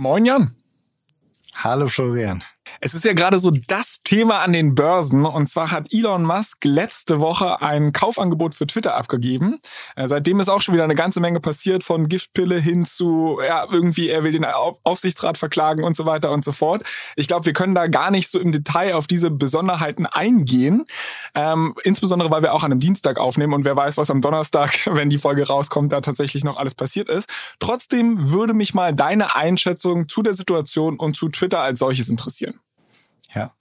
Moin Jan. Hallo Florian. Es ist ja gerade so das Thema an den Börsen. Und zwar hat Elon Musk letzte Woche ein Kaufangebot für Twitter abgegeben. Äh, seitdem ist auch schon wieder eine ganze Menge passiert, von Giftpille hin zu, ja, irgendwie, er will den Aufsichtsrat verklagen und so weiter und so fort. Ich glaube, wir können da gar nicht so im Detail auf diese Besonderheiten eingehen. Ähm, insbesondere, weil wir auch an einem Dienstag aufnehmen und wer weiß, was am Donnerstag, wenn die Folge rauskommt, da tatsächlich noch alles passiert ist. Trotzdem würde mich mal deine Einschätzung zu der Situation und zu Twitter als solches interessieren. Ja,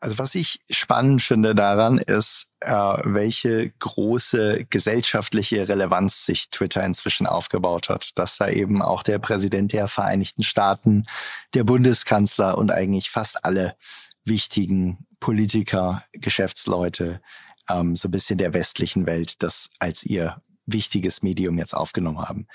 also was ich spannend finde daran ist, äh, welche große gesellschaftliche Relevanz sich Twitter inzwischen aufgebaut hat, dass da eben auch der Präsident der Vereinigten Staaten, der Bundeskanzler und eigentlich fast alle wichtigen Politiker, Geschäftsleute, ähm, so ein bisschen der westlichen Welt das als ihr wichtiges Medium jetzt aufgenommen haben.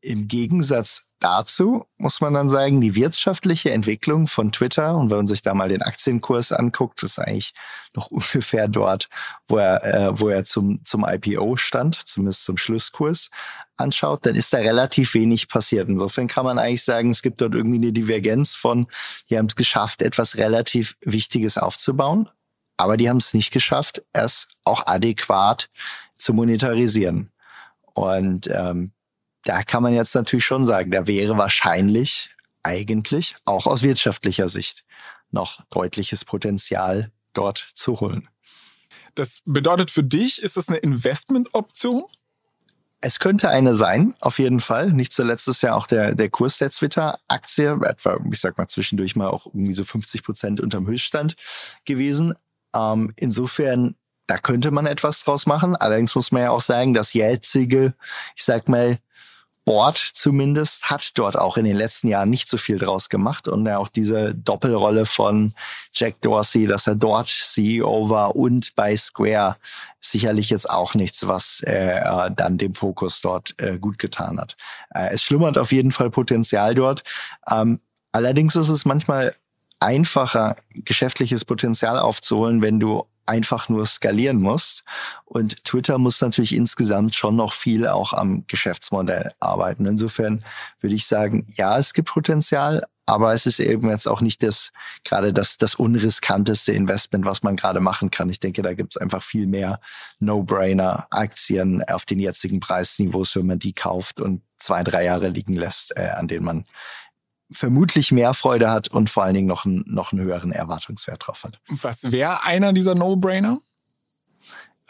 Im Gegensatz dazu muss man dann sagen, die wirtschaftliche Entwicklung von Twitter, und wenn man sich da mal den Aktienkurs anguckt, ist eigentlich noch ungefähr dort, wo er, äh, wo er zum, zum IPO stand, zumindest zum Schlusskurs anschaut, dann ist da relativ wenig passiert. Insofern kann man eigentlich sagen, es gibt dort irgendwie eine Divergenz von, die haben es geschafft, etwas relativ Wichtiges aufzubauen, aber die haben es nicht geschafft, es auch adäquat zu monetarisieren. Und ähm, da kann man jetzt natürlich schon sagen, da wäre wahrscheinlich eigentlich auch aus wirtschaftlicher Sicht noch deutliches Potenzial dort zu holen. Das bedeutet für dich, ist das eine Investmentoption? Es könnte eine sein, auf jeden Fall. Nicht zuletzt ist ja auch der, der Kurs der Twitter-Aktie, etwa, ich sag mal, zwischendurch mal auch irgendwie so 50 Prozent unterm Höchststand gewesen. Ähm, insofern, da könnte man etwas draus machen. Allerdings muss man ja auch sagen, das jetzige, ich sag mal, Board zumindest hat dort auch in den letzten Jahren nicht so viel draus gemacht und auch diese Doppelrolle von Jack Dorsey, dass er dort CEO war und bei Square sicherlich jetzt auch nichts, was äh, dann dem Fokus dort äh, gut getan hat. Äh, es schlummert auf jeden Fall Potenzial dort. Ähm, allerdings ist es manchmal einfacher, geschäftliches Potenzial aufzuholen, wenn du einfach nur skalieren musst. Und Twitter muss natürlich insgesamt schon noch viel auch am Geschäftsmodell arbeiten. Insofern würde ich sagen, ja, es gibt Potenzial, aber es ist eben jetzt auch nicht das, gerade das, das unriskanteste Investment, was man gerade machen kann. Ich denke, da gibt es einfach viel mehr No-Brainer-Aktien auf den jetzigen Preisniveaus, wenn man die kauft und zwei, drei Jahre liegen lässt, äh, an denen man vermutlich mehr Freude hat und vor allen Dingen noch, einen, noch einen höheren Erwartungswert drauf hat. Was wäre einer dieser No-Brainer?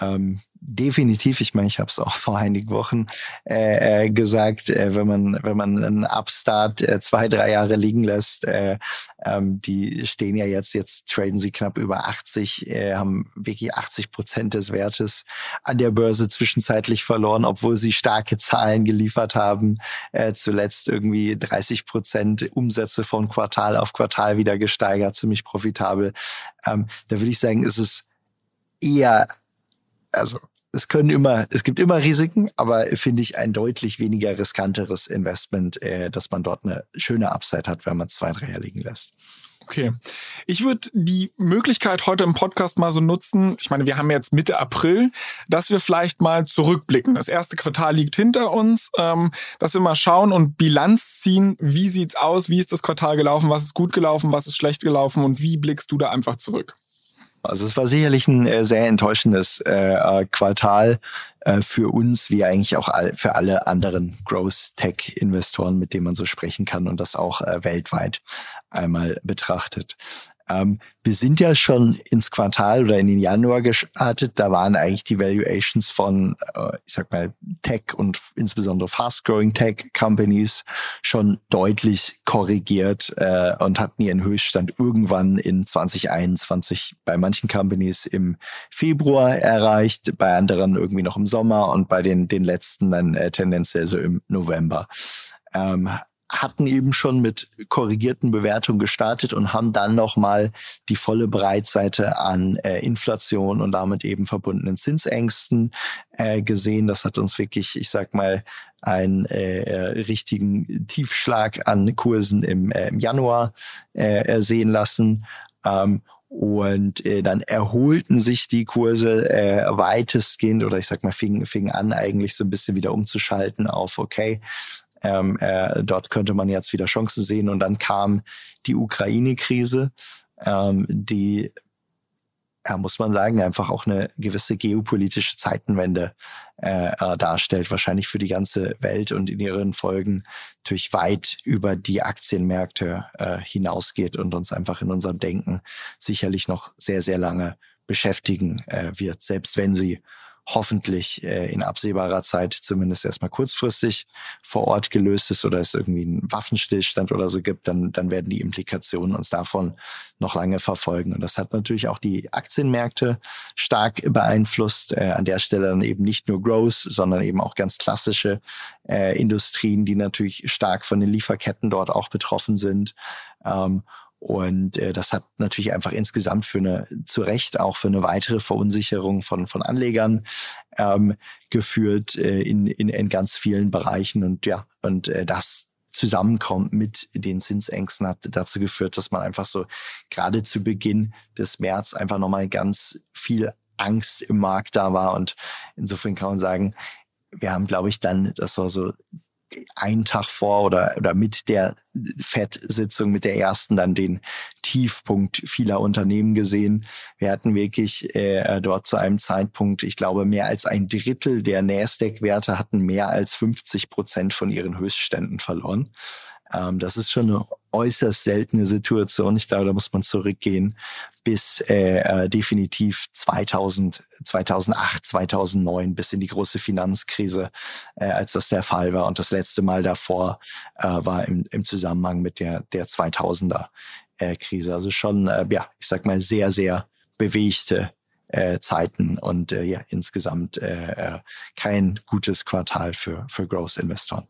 Ähm, definitiv, ich meine, ich habe es auch vor einigen Wochen äh, äh, gesagt, äh, wenn man wenn man einen Upstart äh, zwei drei Jahre liegen lässt, äh, ähm, die stehen ja jetzt jetzt traden sie knapp über 80, äh, haben wirklich 80 Prozent des Wertes an der Börse zwischenzeitlich verloren, obwohl sie starke Zahlen geliefert haben, äh, zuletzt irgendwie 30 Prozent Umsätze von Quartal auf Quartal wieder gesteigert, ziemlich profitabel. Ähm, da würde ich sagen, ist es eher also es können immer, es gibt immer Risiken, aber finde ich ein deutlich weniger riskanteres Investment, äh, dass man dort eine schöne Upside hat, wenn man zwei, drei Jahre liegen lässt. Okay. Ich würde die Möglichkeit heute im Podcast mal so nutzen, ich meine, wir haben jetzt Mitte April, dass wir vielleicht mal zurückblicken. Das erste Quartal liegt hinter uns, ähm, dass wir mal schauen und Bilanz ziehen, wie sieht's aus, wie ist das Quartal gelaufen, was ist gut gelaufen, was ist schlecht gelaufen und wie blickst du da einfach zurück? Also es war sicherlich ein äh, sehr enttäuschendes äh, äh, Quartal äh, für uns, wie eigentlich auch all, für alle anderen Growth-Tech-Investoren, mit denen man so sprechen kann und das auch äh, weltweit einmal betrachtet. Ähm, wir sind ja schon ins Quartal oder in den Januar gestartet. Da waren eigentlich die Valuations von, äh, ich sag mal, Tech und insbesondere fast-growing Tech-Companies schon deutlich korrigiert äh, und hatten ihren Höchststand irgendwann in 2021 bei manchen Companies im Februar erreicht, bei anderen irgendwie noch im Sommer und bei den, den letzten dann äh, tendenziell so im November. Ähm, hatten eben schon mit korrigierten Bewertungen gestartet und haben dann nochmal die volle Breitseite an äh, Inflation und damit eben verbundenen Zinsängsten äh, gesehen. Das hat uns wirklich, ich sag mal, einen äh, äh richtigen Tiefschlag an Kursen im, äh, im Januar äh, sehen lassen. Ähm, und äh, dann erholten sich die Kurse äh, weitestgehend oder ich sag mal, fingen fing an, eigentlich so ein bisschen wieder umzuschalten auf, okay, ähm, äh, dort könnte man jetzt wieder Chancen sehen. Und dann kam die Ukraine-Krise, ähm, die, ja, muss man sagen, einfach auch eine gewisse geopolitische Zeitenwende äh, äh, darstellt, wahrscheinlich für die ganze Welt und in ihren Folgen natürlich weit über die Aktienmärkte äh, hinausgeht und uns einfach in unserem Denken sicherlich noch sehr, sehr lange beschäftigen äh, wird, selbst wenn sie hoffentlich äh, in absehbarer Zeit zumindest erstmal kurzfristig vor Ort gelöst ist oder es irgendwie einen Waffenstillstand oder so gibt, dann, dann werden die Implikationen uns davon noch lange verfolgen. Und das hat natürlich auch die Aktienmärkte stark beeinflusst. Äh, an der Stelle dann eben nicht nur Growth, sondern eben auch ganz klassische äh, Industrien, die natürlich stark von den Lieferketten dort auch betroffen sind. Ähm, und äh, das hat natürlich einfach insgesamt für eine, zu Recht auch für eine weitere Verunsicherung von, von Anlegern ähm, geführt äh, in, in, in ganz vielen Bereichen. Und ja, und äh, das zusammenkommt mit den Zinsängsten hat dazu geführt, dass man einfach so gerade zu Beginn des März einfach nochmal ganz viel Angst im Markt da war. Und insofern kann man sagen, wir haben, glaube ich, dann, das war so einen Tag vor oder, oder mit der FED-Sitzung, mit der ersten, dann den Tiefpunkt vieler Unternehmen gesehen. Wir hatten wirklich äh, dort zu einem Zeitpunkt, ich glaube, mehr als ein Drittel der Nasdaq-Werte hatten mehr als 50 Prozent von ihren Höchstständen verloren. Ähm, das ist schon eine äußerst seltene Situation. Ich glaube, da muss man zurückgehen bis äh, äh, definitiv 2000, 2008, 2009, bis in die große Finanzkrise, äh, als das der Fall war. Und das letzte Mal davor äh, war im, im Zusammenhang mit der, der 2000er äh, Krise. Also schon, äh, ja, ich sag mal, sehr, sehr bewegte äh, Zeiten und äh, ja, insgesamt äh, äh kein gutes Quartal für, für Growth-Investoren.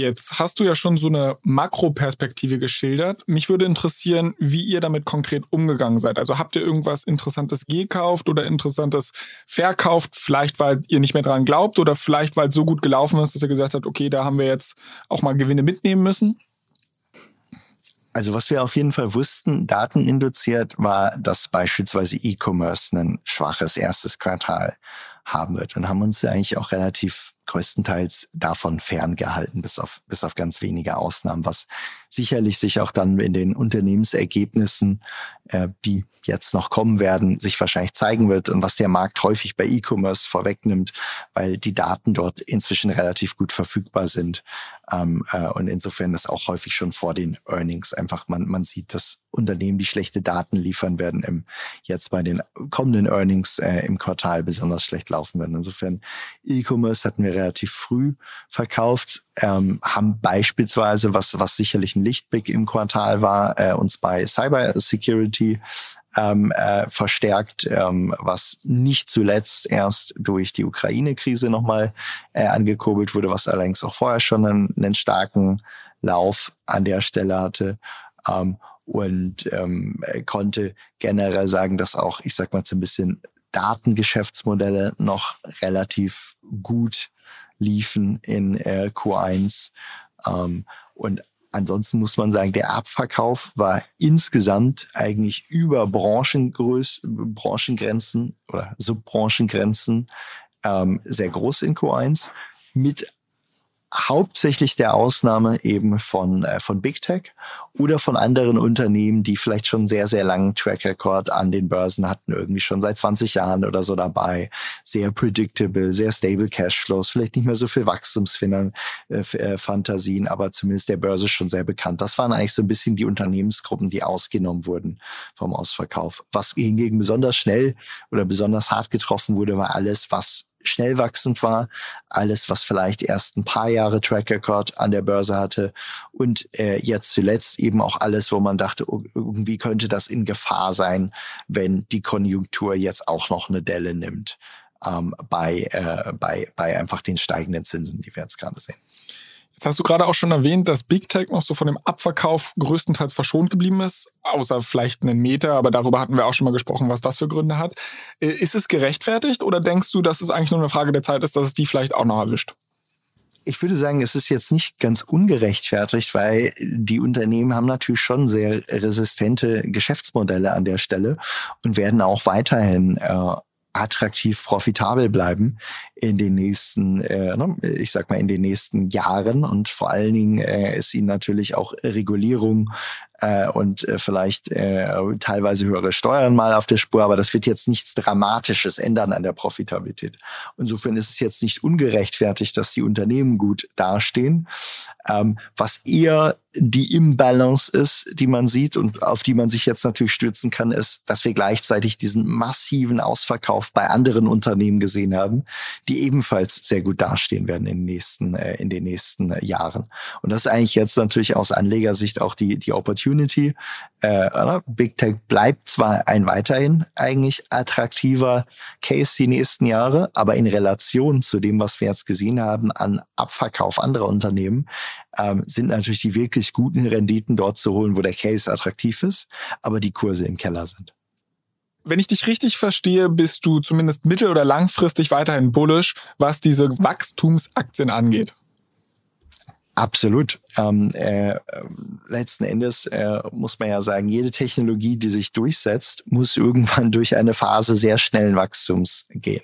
Jetzt hast du ja schon so eine Makroperspektive geschildert. Mich würde interessieren, wie ihr damit konkret umgegangen seid. Also habt ihr irgendwas Interessantes gekauft oder Interessantes verkauft? Vielleicht, weil ihr nicht mehr dran glaubt oder vielleicht, weil es so gut gelaufen ist, dass ihr gesagt habt, okay, da haben wir jetzt auch mal Gewinne mitnehmen müssen? Also was wir auf jeden Fall wussten, dateninduziert, war, dass beispielsweise E-Commerce ein schwaches erstes Quartal haben wird und haben uns eigentlich auch relativ größtenteils davon ferngehalten, bis auf, bis auf ganz wenige Ausnahmen, was sicherlich sich auch dann in den Unternehmensergebnissen, äh, die jetzt noch kommen werden, sich wahrscheinlich zeigen wird und was der Markt häufig bei E-Commerce vorwegnimmt, weil die Daten dort inzwischen relativ gut verfügbar sind. Ähm, äh, und insofern ist auch häufig schon vor den Earnings einfach, man, man sieht, dass Unternehmen, die schlechte Daten liefern werden, im, jetzt bei den kommenden Earnings äh, im Quartal besonders schlecht laufen werden. Insofern E-Commerce hatten wir relativ früh verkauft, ähm, haben beispielsweise, was, was sicherlich ein Lichtblick im Quartal war, äh, uns bei Cyber Security ähm, äh, verstärkt, ähm, was nicht zuletzt erst durch die Ukraine-Krise nochmal äh, angekurbelt wurde, was allerdings auch vorher schon einen, einen starken Lauf an der Stelle hatte. Ähm, und ähm, konnte generell sagen, dass auch, ich sag mal, so ein bisschen Datengeschäftsmodelle noch relativ gut liefen in äh, Q1. Ähm, und ansonsten muss man sagen, der Abverkauf war insgesamt eigentlich über Branchengröß Branchengrenzen oder Subbranchengrenzen ähm, sehr groß in Q1 mit hauptsächlich der Ausnahme eben von, äh, von Big Tech oder von anderen Unternehmen, die vielleicht schon sehr, sehr langen Track Record an den Börsen hatten, irgendwie schon seit 20 Jahren oder so dabei. Sehr predictable, sehr stable Cashflows, vielleicht nicht mehr so viel Wachstumsfantasien, äh, aber zumindest der Börse schon sehr bekannt. Das waren eigentlich so ein bisschen die Unternehmensgruppen, die ausgenommen wurden vom Ausverkauf. Was hingegen besonders schnell oder besonders hart getroffen wurde, war alles, was schnell wachsend war, alles, was vielleicht erst ein paar Jahre Track Record an der Börse hatte und äh, jetzt zuletzt eben auch alles, wo man dachte, oh, irgendwie könnte das in Gefahr sein, wenn die Konjunktur jetzt auch noch eine Delle nimmt ähm, bei, äh, bei, bei einfach den steigenden Zinsen, die wir jetzt gerade sehen. Jetzt hast du gerade auch schon erwähnt, dass Big Tech noch so von dem Abverkauf größtenteils verschont geblieben ist, außer vielleicht einen Meter, aber darüber hatten wir auch schon mal gesprochen, was das für Gründe hat. Äh, ist es gerechtfertigt oder denkst du, dass es eigentlich nur eine Frage der Zeit ist, dass es die vielleicht auch noch erwischt? Ich würde sagen, es ist jetzt nicht ganz ungerechtfertigt, weil die Unternehmen haben natürlich schon sehr resistente Geschäftsmodelle an der Stelle und werden auch weiterhin äh, attraktiv profitabel bleiben in den nächsten, äh, ne, ich sag mal, in den nächsten Jahren. Und vor allen Dingen äh, ist ihnen natürlich auch Regulierung äh, und äh, vielleicht äh, teilweise höhere Steuern mal auf der Spur, aber das wird jetzt nichts Dramatisches ändern an der Profitabilität. Insofern ist es jetzt nicht ungerechtfertigt, dass die Unternehmen gut dastehen. Ähm, was eher die Imbalance ist, die man sieht und auf die man sich jetzt natürlich stürzen kann, ist, dass wir gleichzeitig diesen massiven Ausverkauf bei anderen Unternehmen gesehen haben, die ebenfalls sehr gut dastehen werden in den nächsten, äh, in den nächsten Jahren. Und das ist eigentlich jetzt natürlich aus Anlegersicht auch die, die Opportunity. Äh, Big Tech bleibt zwar ein weiterhin eigentlich attraktiver Case die nächsten Jahre, aber in Relation zu dem, was wir jetzt gesehen haben an Abverkauf anderer Unternehmen, ähm, sind natürlich die wirklich guten Renditen dort zu holen, wo der Case attraktiv ist, aber die Kurse im Keller sind. Wenn ich dich richtig verstehe, bist du zumindest mittel- oder langfristig weiterhin bullish, was diese Wachstumsaktien angeht. Absolut. Ähm, äh, letzten Endes äh, muss man ja sagen, jede Technologie, die sich durchsetzt, muss irgendwann durch eine Phase sehr schnellen Wachstums gehen.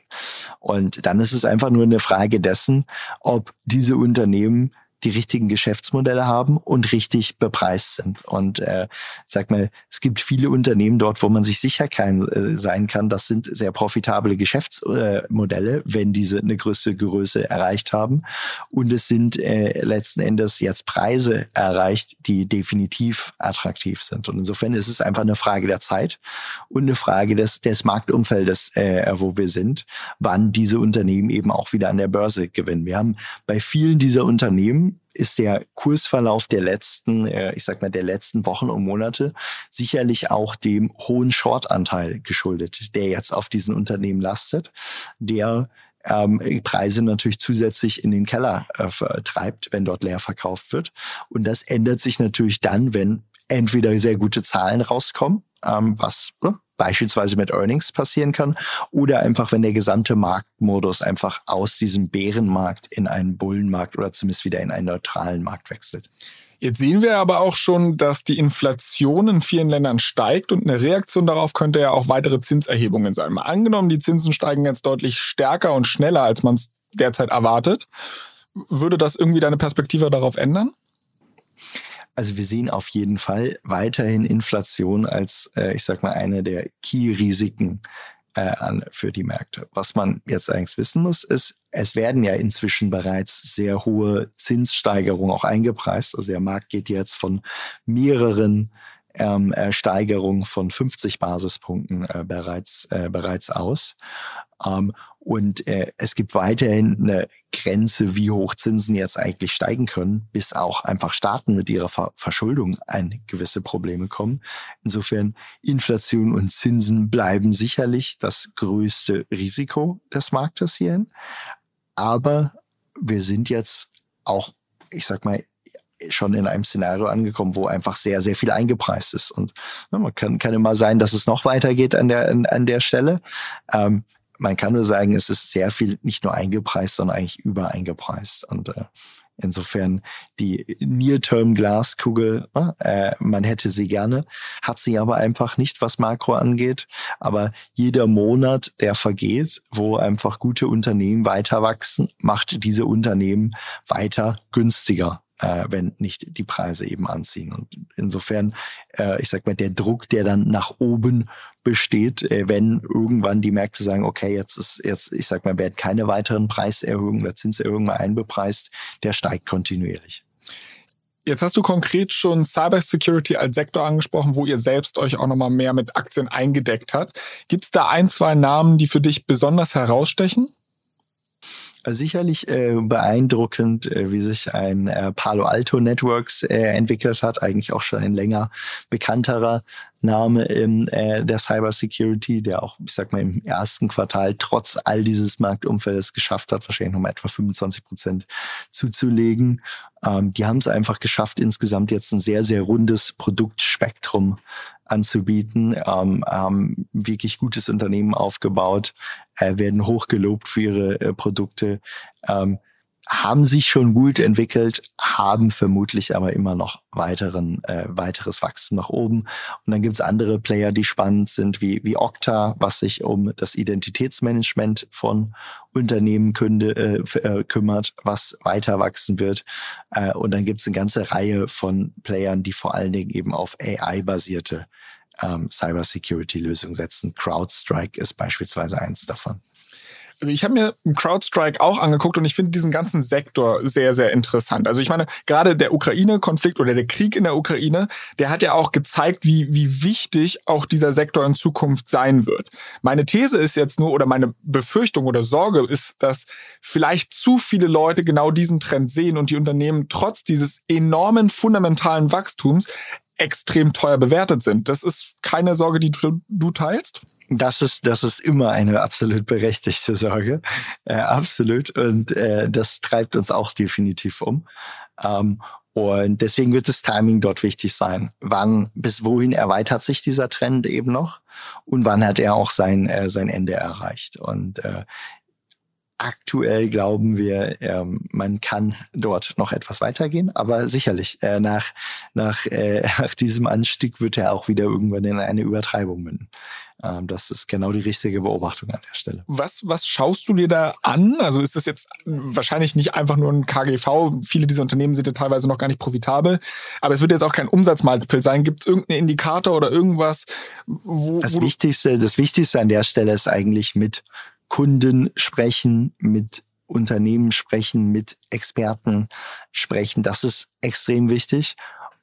Und dann ist es einfach nur eine Frage dessen, ob diese Unternehmen die richtigen Geschäftsmodelle haben und richtig bepreist sind. Und äh, sag mal, es gibt viele Unternehmen dort, wo man sich sicher kein, äh, sein kann, das sind sehr profitable Geschäftsmodelle, äh, wenn diese eine größere Größe erreicht haben. Und es sind äh, letzten Endes jetzt Preise erreicht, die definitiv attraktiv sind. Und insofern ist es einfach eine Frage der Zeit und eine Frage des, des Marktumfeldes, äh, wo wir sind, wann diese Unternehmen eben auch wieder an der Börse gewinnen. Wir haben bei vielen dieser Unternehmen ist der Kursverlauf der letzten, äh, ich sag mal, der letzten Wochen und Monate sicherlich auch dem hohen Short-Anteil geschuldet, der jetzt auf diesen Unternehmen lastet, der ähm, Preise natürlich zusätzlich in den Keller äh, treibt, wenn dort leer verkauft wird. Und das ändert sich natürlich dann, wenn entweder sehr gute Zahlen rauskommen, ähm, was ne, beispielsweise mit Earnings passieren kann oder einfach, wenn der gesamte Marktmodus einfach aus diesem Bärenmarkt in einen Bullenmarkt oder zumindest wieder in einen neutralen Markt wechselt. Jetzt sehen wir aber auch schon, dass die Inflation in vielen Ländern steigt und eine Reaktion darauf könnte ja auch weitere Zinserhebungen sein. Mal angenommen, die Zinsen steigen jetzt deutlich stärker und schneller, als man es derzeit erwartet. Würde das irgendwie deine Perspektive darauf ändern? Also wir sehen auf jeden Fall weiterhin Inflation als, äh, ich sag mal, eine der Key-Risiken äh, an, für die Märkte. Was man jetzt eigentlich wissen muss, ist, es werden ja inzwischen bereits sehr hohe Zinssteigerungen auch eingepreist. Also der Markt geht jetzt von mehreren ähm, äh, Steigerungen von 50 Basispunkten äh, bereits, äh, bereits aus. Ähm, und äh, es gibt weiterhin eine Grenze, wie hoch Zinsen jetzt eigentlich steigen können, bis auch einfach Staaten mit ihrer Ver Verschuldung an gewisse Probleme kommen. Insofern Inflation und Zinsen bleiben sicherlich das größte Risiko des Marktes hierhin. Aber wir sind jetzt auch, ich sag mal, schon in einem Szenario angekommen, wo einfach sehr, sehr viel eingepreist ist. Und ne, man kann, kann immer sein, dass es noch weitergeht an der, an, an der Stelle. Ähm, man kann nur sagen, es ist sehr viel nicht nur eingepreist, sondern eigentlich übereingepreist. Und äh, Insofern die Near-Term-Glaskugel, äh, man hätte sie gerne, hat sie aber einfach nicht, was Makro angeht. Aber jeder Monat, der vergeht, wo einfach gute Unternehmen weiter wachsen, macht diese Unternehmen weiter günstiger äh, wenn nicht die Preise eben anziehen. Und insofern, äh, ich sag mal, der Druck, der dann nach oben besteht, äh, wenn irgendwann die Märkte sagen, okay, jetzt ist jetzt, ich sag mal, werden keine weiteren Preiserhöhungen oder Zinserhöhungen mehr einbepreist, der steigt kontinuierlich. Jetzt hast du konkret schon Cybersecurity als Sektor angesprochen, wo ihr selbst euch auch nochmal mehr mit Aktien eingedeckt habt. Gibt es da ein, zwei Namen, die für dich besonders herausstechen? sicherlich äh, beeindruckend, äh, wie sich ein äh, Palo Alto Networks äh, entwickelt hat, eigentlich auch schon ein länger bekannterer Name in äh, der Cybersecurity, der auch, ich sag mal, im ersten Quartal trotz all dieses Marktumfeldes geschafft hat, wahrscheinlich nochmal etwa 25 Prozent zuzulegen. Ähm, die haben es einfach geschafft, insgesamt jetzt ein sehr, sehr rundes Produktspektrum anzubieten, ähm, haben wirklich gutes Unternehmen aufgebaut, äh, werden hochgelobt für ihre äh, Produkte, ähm, haben sich schon gut entwickelt, haben vermutlich aber immer noch weiteren, äh, weiteres Wachstum nach oben. Und dann gibt's andere Player, die spannend sind, wie, wie Okta, was sich um das Identitätsmanagement von Unternehmen künde, äh, äh, kümmert, was weiter wachsen wird. Äh, und dann gibt's eine ganze Reihe von Playern, die vor allen Dingen eben auf AI-basierte ähm, Cybersecurity-Lösungen setzen. CrowdStrike ist beispielsweise eins davon. Also ich habe mir CrowdStrike auch angeguckt und ich finde diesen ganzen Sektor sehr, sehr interessant. Also ich meine, gerade der Ukraine-Konflikt oder der Krieg in der Ukraine, der hat ja auch gezeigt, wie, wie wichtig auch dieser Sektor in Zukunft sein wird. Meine These ist jetzt nur, oder meine Befürchtung oder Sorge ist, dass vielleicht zu viele Leute genau diesen Trend sehen und die Unternehmen trotz dieses enormen fundamentalen Wachstums extrem teuer bewertet sind. Das ist keine Sorge, die du, du teilst? Das ist, das ist immer eine absolut berechtigte Sorge. Äh, absolut. Und äh, das treibt uns auch definitiv um. Ähm, und deswegen wird das Timing dort wichtig sein. Wann, bis wohin erweitert sich dieser Trend eben noch? Und wann hat er auch sein, äh, sein Ende erreicht? Und äh, aktuell glauben wir, ähm, man kann dort noch etwas weitergehen, aber sicherlich äh, nach, nach, äh, nach diesem Anstieg wird er auch wieder irgendwann in eine Übertreibung münden. Ähm, das ist genau die richtige Beobachtung an der Stelle. Was, was schaust du dir da an? Also ist das jetzt wahrscheinlich nicht einfach nur ein KGV. Viele dieser Unternehmen sind ja teilweise noch gar nicht profitabel, aber es wird jetzt auch kein Umsatzmultiple sein. Gibt es irgendeinen Indikator oder irgendwas, wo, das wo Wichtigste, das Wichtigste an der Stelle ist eigentlich mit Kunden sprechen, mit Unternehmen sprechen, mit Experten sprechen. Das ist extrem wichtig.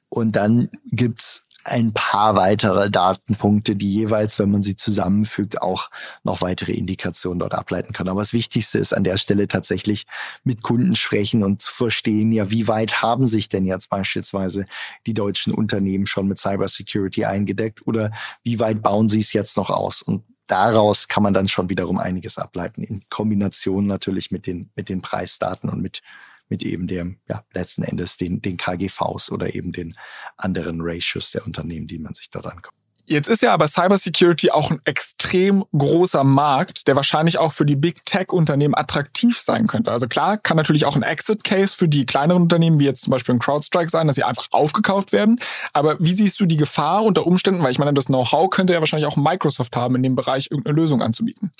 Und dann gibt's ein paar weitere Datenpunkte, die jeweils, wenn man sie zusammenfügt, auch noch weitere Indikationen dort ableiten kann. Aber das Wichtigste ist an der Stelle tatsächlich mit Kunden sprechen und zu verstehen, ja, wie weit haben sich denn jetzt beispielsweise die deutschen Unternehmen schon mit Cybersecurity eingedeckt oder wie weit bauen sie es jetzt noch aus? Und daraus kann man dann schon wiederum einiges ableiten, in Kombination natürlich mit den, mit den Preisdaten und mit, mit eben dem, ja, letzten Endes den, den KGVs oder eben den anderen Ratios der Unternehmen, die man sich dort anguckt. Jetzt ist ja aber Cybersecurity auch ein extrem großer Markt, der wahrscheinlich auch für die Big Tech-Unternehmen attraktiv sein könnte. Also klar, kann natürlich auch ein Exit-Case für die kleineren Unternehmen, wie jetzt zum Beispiel ein CrowdStrike sein, dass sie einfach aufgekauft werden. Aber wie siehst du die Gefahr unter Umständen, weil ich meine, das Know-how könnte ja wahrscheinlich auch Microsoft haben, in dem Bereich irgendeine Lösung anzubieten?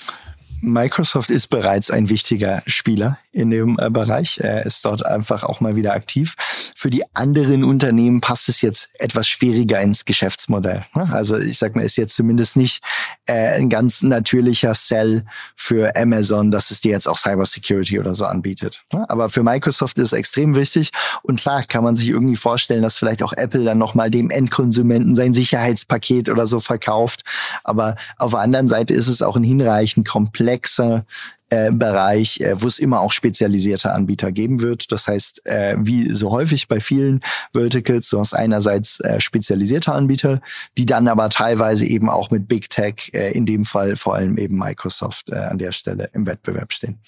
Microsoft ist bereits ein wichtiger Spieler in dem äh, Bereich. Er ist dort einfach auch mal wieder aktiv. Für die anderen Unternehmen passt es jetzt etwas schwieriger ins Geschäftsmodell. Ne? Also ich sag mal, ist jetzt zumindest nicht äh, ein ganz natürlicher Sell für Amazon, dass es dir jetzt auch Cybersecurity oder so anbietet. Ne? Aber für Microsoft ist es extrem wichtig. Und klar kann man sich irgendwie vorstellen, dass vielleicht auch Apple dann nochmal dem Endkonsumenten sein Sicherheitspaket oder so verkauft. Aber auf der anderen Seite ist es auch ein hinreichend komplexer äh, Bereich, äh, wo es immer auch spezialisierte Anbieter geben wird. Das heißt, äh, wie so häufig bei vielen Verticals, du hast einerseits äh, spezialisierte Anbieter, die dann aber teilweise eben auch mit Big Tech, äh, in dem Fall vor allem eben Microsoft, äh, an der Stelle im Wettbewerb stehen.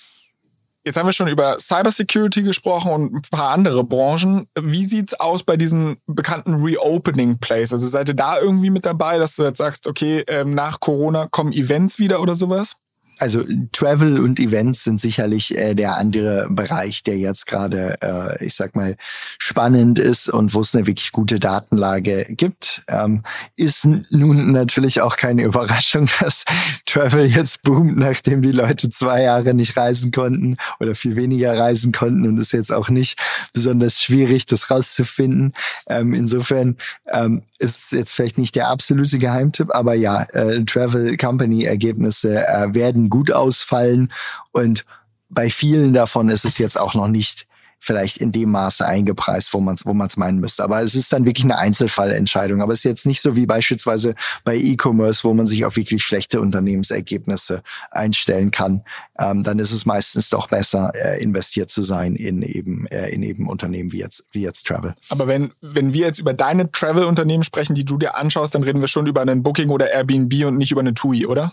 Jetzt haben wir schon über Cybersecurity gesprochen und ein paar andere Branchen. Wie sieht's aus bei diesen bekannten Reopening Plays? Also seid ihr da irgendwie mit dabei, dass du jetzt sagst, okay, ähm, nach Corona kommen Events wieder oder sowas? Also Travel und Events sind sicherlich äh, der andere Bereich, der jetzt gerade, äh, ich sag mal, spannend ist und wo es eine wirklich gute Datenlage gibt. Ähm, ist nun natürlich auch keine Überraschung, dass Travel jetzt boomt, nachdem die Leute zwei Jahre nicht reisen konnten oder viel weniger reisen konnten und ist jetzt auch nicht besonders schwierig, das rauszufinden. Ähm, insofern ähm, ist jetzt vielleicht nicht der absolute Geheimtipp, aber ja, äh, Travel Company Ergebnisse äh, werden gut ausfallen. Und bei vielen davon ist es jetzt auch noch nicht vielleicht in dem Maße eingepreist, wo man es wo man's meinen müsste. Aber es ist dann wirklich eine Einzelfallentscheidung. Aber es ist jetzt nicht so wie beispielsweise bei E-Commerce, wo man sich auf wirklich schlechte Unternehmensergebnisse einstellen kann. Ähm, dann ist es meistens doch besser, äh, investiert zu sein in eben, äh, in eben Unternehmen wie jetzt, wie jetzt Travel. Aber wenn, wenn wir jetzt über deine Travel-Unternehmen sprechen, die du dir anschaust, dann reden wir schon über einen Booking oder Airbnb und nicht über eine TUI, oder?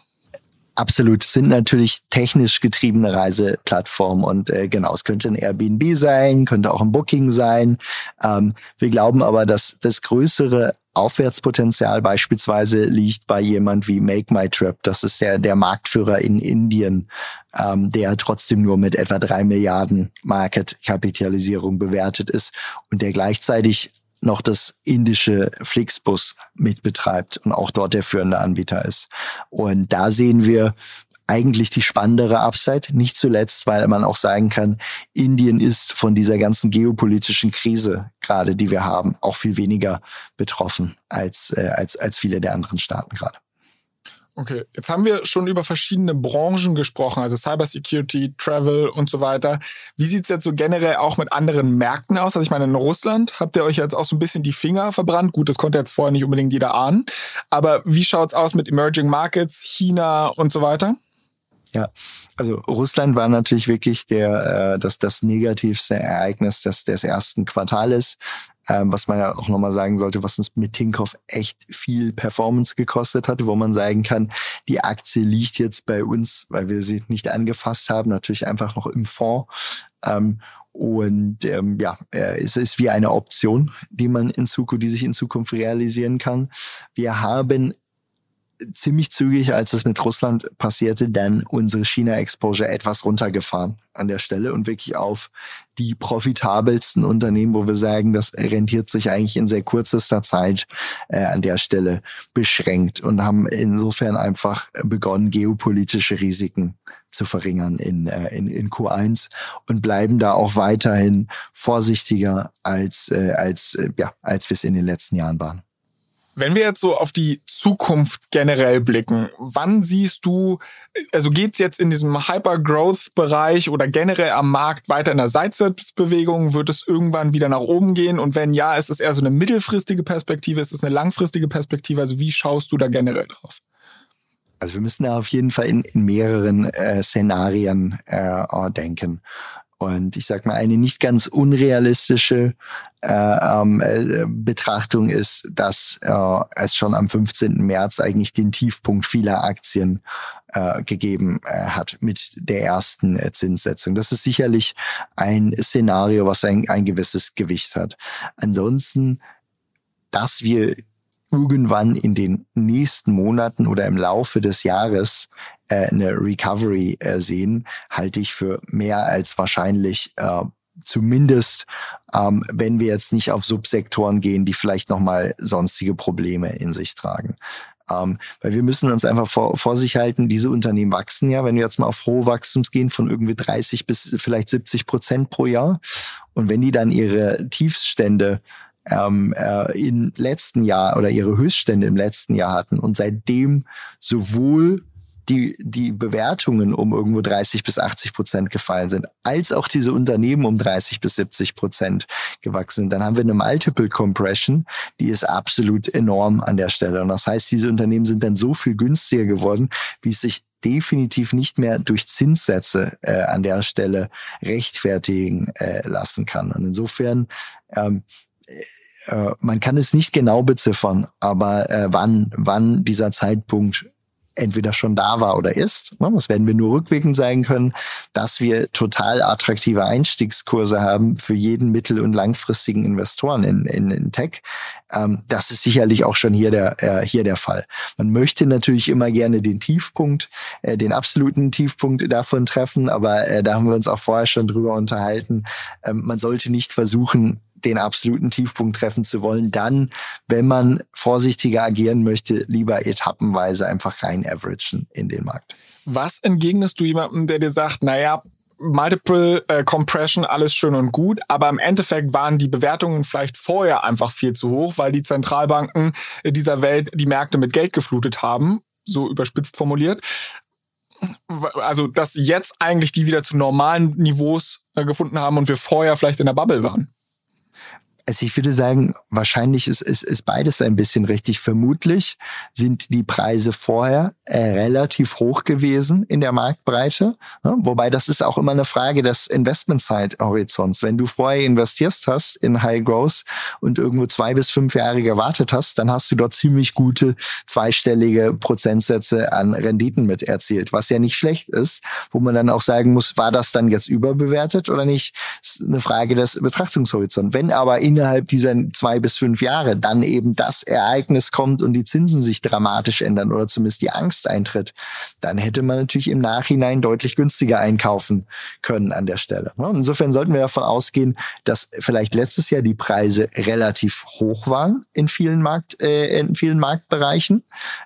Absolut. Es sind natürlich technisch getriebene Reiseplattformen und äh, genau, es könnte ein Airbnb sein, könnte auch ein Booking sein. Ähm, wir glauben aber, dass das größere Aufwärtspotenzial beispielsweise liegt bei jemand wie Make My Trip. Das ist der, der Marktführer in Indien, ähm, der trotzdem nur mit etwa drei Milliarden Market-Kapitalisierung bewertet ist und der gleichzeitig noch das indische Flixbus mitbetreibt und auch dort der führende Anbieter ist. Und da sehen wir eigentlich die spannendere Upside, nicht zuletzt, weil man auch sagen kann, Indien ist von dieser ganzen geopolitischen Krise gerade, die wir haben, auch viel weniger betroffen als, äh, als, als viele der anderen Staaten gerade. Okay, jetzt haben wir schon über verschiedene Branchen gesprochen, also Cybersecurity, Travel und so weiter. Wie sieht es jetzt so generell auch mit anderen Märkten aus? Also ich meine, in Russland habt ihr euch jetzt auch so ein bisschen die Finger verbrannt. Gut, das konnte jetzt vorher nicht unbedingt jeder ahnen. Aber wie schaut es aus mit Emerging Markets, China und so weiter? Ja, also Russland war natürlich wirklich der, äh, das, das negativste Ereignis des, des ersten Quartales ähm, was man ja auch nochmal sagen sollte, was uns mit Tinkoff echt viel Performance gekostet hat, wo man sagen kann, die Aktie liegt jetzt bei uns, weil wir sie nicht angefasst haben, natürlich einfach noch im Fonds. Ähm, und ähm, ja, äh, es ist wie eine Option, die man in Zukunft, die sich in Zukunft realisieren kann. Wir haben ziemlich zügig, als es mit Russland passierte, dann unsere China-Exposure etwas runtergefahren an der Stelle und wirklich auf die profitabelsten Unternehmen, wo wir sagen, das rentiert sich eigentlich in sehr kürzester Zeit äh, an der Stelle beschränkt und haben insofern einfach begonnen, geopolitische Risiken zu verringern in, äh, in, in Q1 und bleiben da auch weiterhin vorsichtiger als, äh, als, äh, ja, als wir es in den letzten Jahren waren. Wenn wir jetzt so auf die Zukunft generell blicken, wann siehst du, also geht es jetzt in diesem Hyper-Growth-Bereich oder generell am Markt weiter in der Seitwärtsbewegung? Wird es irgendwann wieder nach oben gehen? Und wenn ja, ist es eher so eine mittelfristige Perspektive? Ist es eine langfristige Perspektive? Also wie schaust du da generell drauf? Also wir müssen da auf jeden Fall in, in mehreren äh, Szenarien äh, denken. Und ich sag mal, eine nicht ganz unrealistische äh, ähm, äh, Betrachtung ist, dass äh, es schon am 15. März eigentlich den Tiefpunkt vieler Aktien äh, gegeben äh, hat mit der ersten äh, Zinssetzung. Das ist sicherlich ein Szenario, was ein, ein gewisses Gewicht hat. Ansonsten, dass wir irgendwann in den nächsten Monaten oder im Laufe des Jahres äh, eine Recovery äh, sehen, halte ich für mehr als wahrscheinlich. Äh, zumindest, ähm, wenn wir jetzt nicht auf Subsektoren gehen, die vielleicht nochmal sonstige Probleme in sich tragen. Ähm, weil wir müssen uns einfach vor, vor sich halten, diese Unternehmen wachsen ja, wenn wir jetzt mal auf hohe Wachstums gehen von irgendwie 30 bis vielleicht 70 Prozent pro Jahr. Und wenn die dann ihre Tiefstände ähm, äh, im letzten Jahr oder ihre Höchststände im letzten Jahr hatten und seitdem sowohl die, die Bewertungen um irgendwo 30 bis 80 Prozent gefallen sind, als auch diese Unternehmen um 30 bis 70 Prozent gewachsen sind, dann haben wir eine Multiple Compression, die ist absolut enorm an der Stelle. Und das heißt, diese Unternehmen sind dann so viel günstiger geworden, wie es sich definitiv nicht mehr durch Zinssätze äh, an der Stelle rechtfertigen äh, lassen kann. Und insofern ähm, äh, man kann es nicht genau beziffern, aber äh, wann, wann dieser Zeitpunkt entweder schon da war oder ist, ne, das werden wir nur rückwirkend sagen können, dass wir total attraktive Einstiegskurse haben für jeden mittel- und langfristigen Investoren in, in, in Tech. Ähm, das ist sicherlich auch schon hier der, äh, hier der Fall. Man möchte natürlich immer gerne den Tiefpunkt, äh, den absoluten Tiefpunkt davon treffen, aber äh, da haben wir uns auch vorher schon drüber unterhalten. Ähm, man sollte nicht versuchen, den absoluten Tiefpunkt treffen zu wollen, dann, wenn man vorsichtiger agieren möchte, lieber etappenweise einfach rein averagen in den Markt. Was entgegnest du jemandem, der dir sagt, naja, Multiple äh, Compression, alles schön und gut, aber im Endeffekt waren die Bewertungen vielleicht vorher einfach viel zu hoch, weil die Zentralbanken dieser Welt die Märkte mit Geld geflutet haben, so überspitzt formuliert. Also, dass jetzt eigentlich die wieder zu normalen Niveaus äh, gefunden haben und wir vorher vielleicht in der Bubble waren. Also ich würde sagen, wahrscheinlich ist, ist, ist beides ein bisschen richtig. Vermutlich sind die Preise vorher äh, relativ hoch gewesen in der Marktbreite. Ja, wobei das ist auch immer eine Frage des Investment-Horizonts. Wenn du vorher investierst hast in High Growth und irgendwo zwei bis fünf Jahre gewartet hast, dann hast du dort ziemlich gute zweistellige Prozentsätze an Renditen mit erzielt, was ja nicht schlecht ist, wo man dann auch sagen muss, war das dann jetzt überbewertet oder nicht? Das ist eine Frage des Betrachtungshorizonts. Wenn aber in innerhalb dieser zwei bis fünf Jahre dann eben das Ereignis kommt und die Zinsen sich dramatisch ändern oder zumindest die Angst eintritt, dann hätte man natürlich im Nachhinein deutlich günstiger einkaufen können an der Stelle. Insofern sollten wir davon ausgehen, dass vielleicht letztes Jahr die Preise relativ hoch waren in vielen Markt, äh, in vielen Marktbereichen.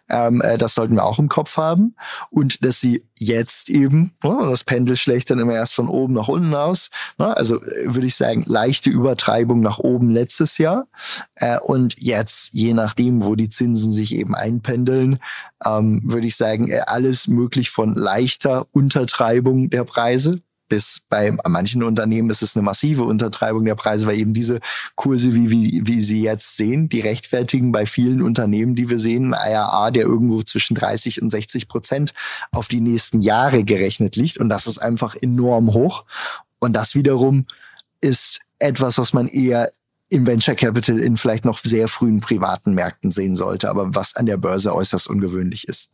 Ähm, äh, das sollten wir auch im Kopf haben und dass sie jetzt eben, ne, das Pendel schlägt dann immer erst von oben nach unten aus. Ne, also äh, würde ich sagen, leichte Übertreibung nach oben letztes Jahr. Äh, und jetzt, je nachdem, wo die Zinsen sich eben einpendeln, ähm, würde ich sagen, äh, alles möglich von leichter Untertreibung der Preise bis bei manchen Unternehmen ist es eine massive Untertreibung der Preise, weil eben diese Kurse, wie, wie, wie sie jetzt sehen, die rechtfertigen bei vielen Unternehmen, die wir sehen, ein IRA, der irgendwo zwischen 30 und 60 Prozent auf die nächsten Jahre gerechnet liegt. Und das ist einfach enorm hoch. Und das wiederum ist etwas, was man eher im Venture Capital in vielleicht noch sehr frühen privaten Märkten sehen sollte, aber was an der Börse äußerst ungewöhnlich ist.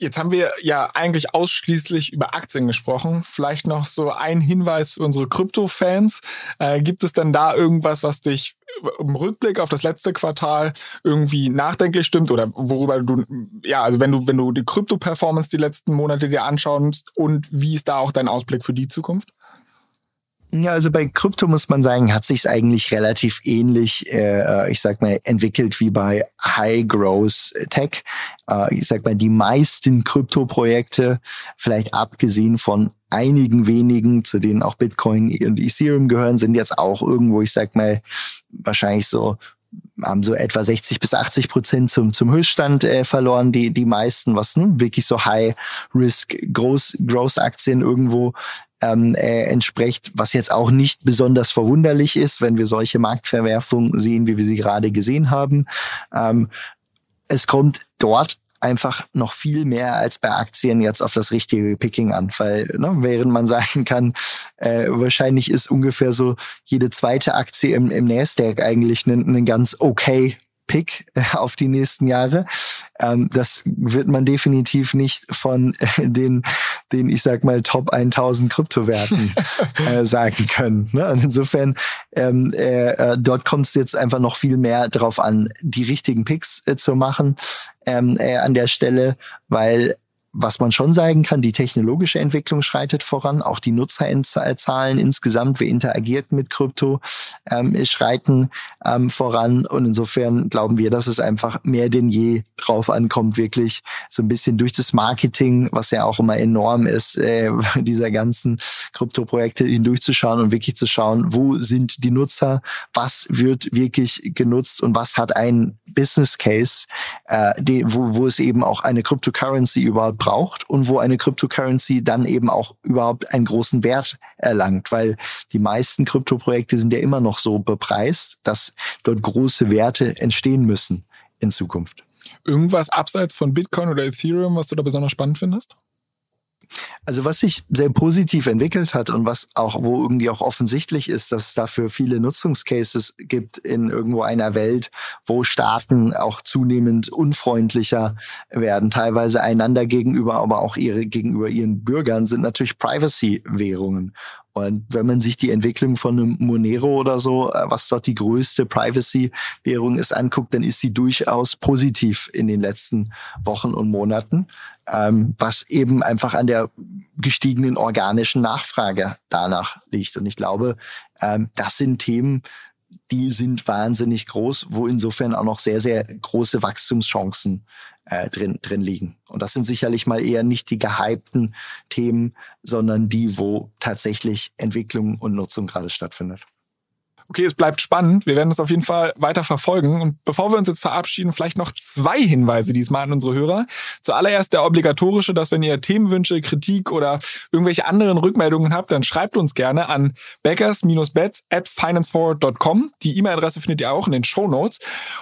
Jetzt haben wir ja eigentlich ausschließlich über Aktien gesprochen. Vielleicht noch so ein Hinweis für unsere Krypto-Fans. Äh, gibt es denn da irgendwas, was dich im Rückblick auf das letzte Quartal irgendwie nachdenklich stimmt oder worüber du, ja, also wenn du, wenn du die Krypto-Performance die letzten Monate dir anschaust und wie ist da auch dein Ausblick für die Zukunft? Ja, also bei Krypto muss man sagen, hat sich eigentlich relativ ähnlich, äh, ich sag mal, entwickelt wie bei High Growth Tech. Äh, ich sag mal, die meisten Krypto-Projekte, vielleicht abgesehen von einigen wenigen, zu denen auch Bitcoin und Ethereum gehören, sind jetzt auch irgendwo, ich sag mal, wahrscheinlich so haben so etwa 60 bis 80 Prozent zum, zum Höchststand äh, verloren, die, die meisten, was ne, wirklich so High-Risk-Growth-Aktien irgendwo ähm, äh, entspricht, was jetzt auch nicht besonders verwunderlich ist, wenn wir solche Marktverwerfungen sehen, wie wir sie gerade gesehen haben. Ähm, es kommt dort einfach noch viel mehr als bei Aktien jetzt auf das richtige Picking an, weil ne, während man sagen kann, äh, wahrscheinlich ist ungefähr so jede zweite Aktie im, im Nasdaq eigentlich ein, ganz okay Pick äh, auf die nächsten Jahre. Ähm, das wird man definitiv nicht von äh, den, den ich sag mal Top 1000 Kryptowerten äh, sagen können. Ne? Und insofern ähm, äh, äh, dort kommt es jetzt einfach noch viel mehr drauf an, die richtigen Picks zu machen ähm, äh, an der Stelle, weil was man schon sagen kann, die technologische Entwicklung schreitet voran, auch die Nutzerzahlen insgesamt, wer interagiert mit Krypto, ähm, schreiten ähm, voran. Und insofern glauben wir, dass es einfach mehr denn je drauf ankommt, wirklich so ein bisschen durch das Marketing, was ja auch immer enorm ist, äh, dieser ganzen Krypto-Projekte hindurchzuschauen und wirklich zu schauen, wo sind die Nutzer, was wird wirklich genutzt und was hat ein Business Case, äh, die, wo, wo es eben auch eine Cryptocurrency überhaupt braucht und wo eine Cryptocurrency dann eben auch überhaupt einen großen Wert erlangt, weil die meisten Kryptoprojekte sind ja immer noch so bepreist, dass dort große Werte entstehen müssen in Zukunft. Irgendwas abseits von Bitcoin oder Ethereum, was du da besonders spannend findest? Also was sich sehr positiv entwickelt hat und was auch, wo irgendwie auch offensichtlich ist, dass es dafür viele Nutzungscases gibt in irgendwo einer Welt, wo Staaten auch zunehmend unfreundlicher werden, teilweise einander gegenüber, aber auch ihre gegenüber ihren Bürgern, sind natürlich Privacy-Währungen. Und wenn man sich die Entwicklung von einem Monero oder so, äh, was dort die größte Privacy-Währung ist, anguckt, dann ist sie durchaus positiv in den letzten Wochen und Monaten, ähm, was eben einfach an der gestiegenen organischen Nachfrage danach liegt. Und ich glaube, ähm, das sind Themen, die sind wahnsinnig groß, wo insofern auch noch sehr, sehr große Wachstumschancen äh, drin, drin liegen. Und das sind sicherlich mal eher nicht die gehypten Themen, sondern die, wo tatsächlich Entwicklung und Nutzung gerade stattfindet. Okay, es bleibt spannend. Wir werden es auf jeden Fall weiter verfolgen. Und bevor wir uns jetzt verabschieden, vielleicht noch zwei Hinweise diesmal an unsere Hörer. Zuallererst der obligatorische, dass wenn ihr Themenwünsche, Kritik oder irgendwelche anderen Rückmeldungen habt, dann schreibt uns gerne an backers-bets at financeforward.com. Die E-Mail-Adresse findet ihr auch in den Show Notes.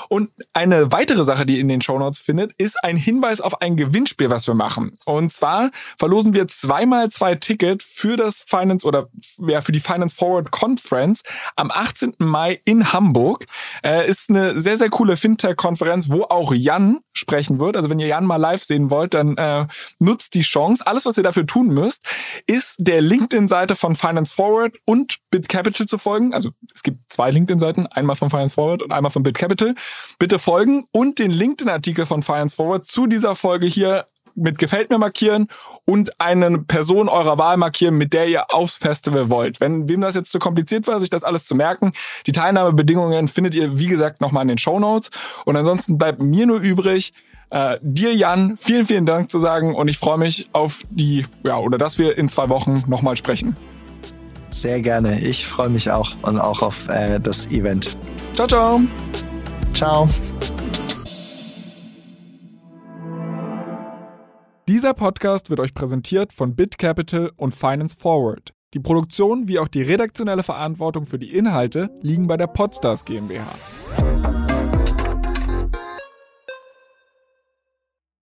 Und eine weitere Sache, die ihr in den Show Notes findet, ist ein Hinweis auf ein Gewinnspiel, was wir machen. Und zwar verlosen wir zweimal zwei Ticket für das Finance oder ja, für die Finance Forward Conference am 8 18. Mai in Hamburg. Äh, ist eine sehr, sehr coole Fintech-Konferenz, wo auch Jan sprechen wird. Also wenn ihr Jan mal live sehen wollt, dann äh, nutzt die Chance. Alles, was ihr dafür tun müsst, ist der LinkedIn-Seite von Finance Forward und BitCapital zu folgen. Also es gibt zwei LinkedIn-Seiten, einmal von Finance Forward und einmal von BitCapital. Bitte folgen und den LinkedIn-Artikel von Finance Forward zu dieser Folge hier mit Gefällt mir markieren und eine Person eurer Wahl markieren, mit der ihr aufs Festival wollt. Wenn wem das jetzt zu kompliziert war, sich das alles zu merken, die Teilnahmebedingungen findet ihr, wie gesagt, nochmal in den Show Notes. Und ansonsten bleibt mir nur übrig, äh, dir, Jan, vielen, vielen Dank zu sagen und ich freue mich auf die, ja, oder dass wir in zwei Wochen nochmal sprechen. Sehr gerne. Ich freue mich auch und auch auf äh, das Event. Ciao, ciao. Ciao. Dieser Podcast wird euch präsentiert von BitCapital und Finance Forward. Die Produktion wie auch die redaktionelle Verantwortung für die Inhalte liegen bei der Podstars GmbH.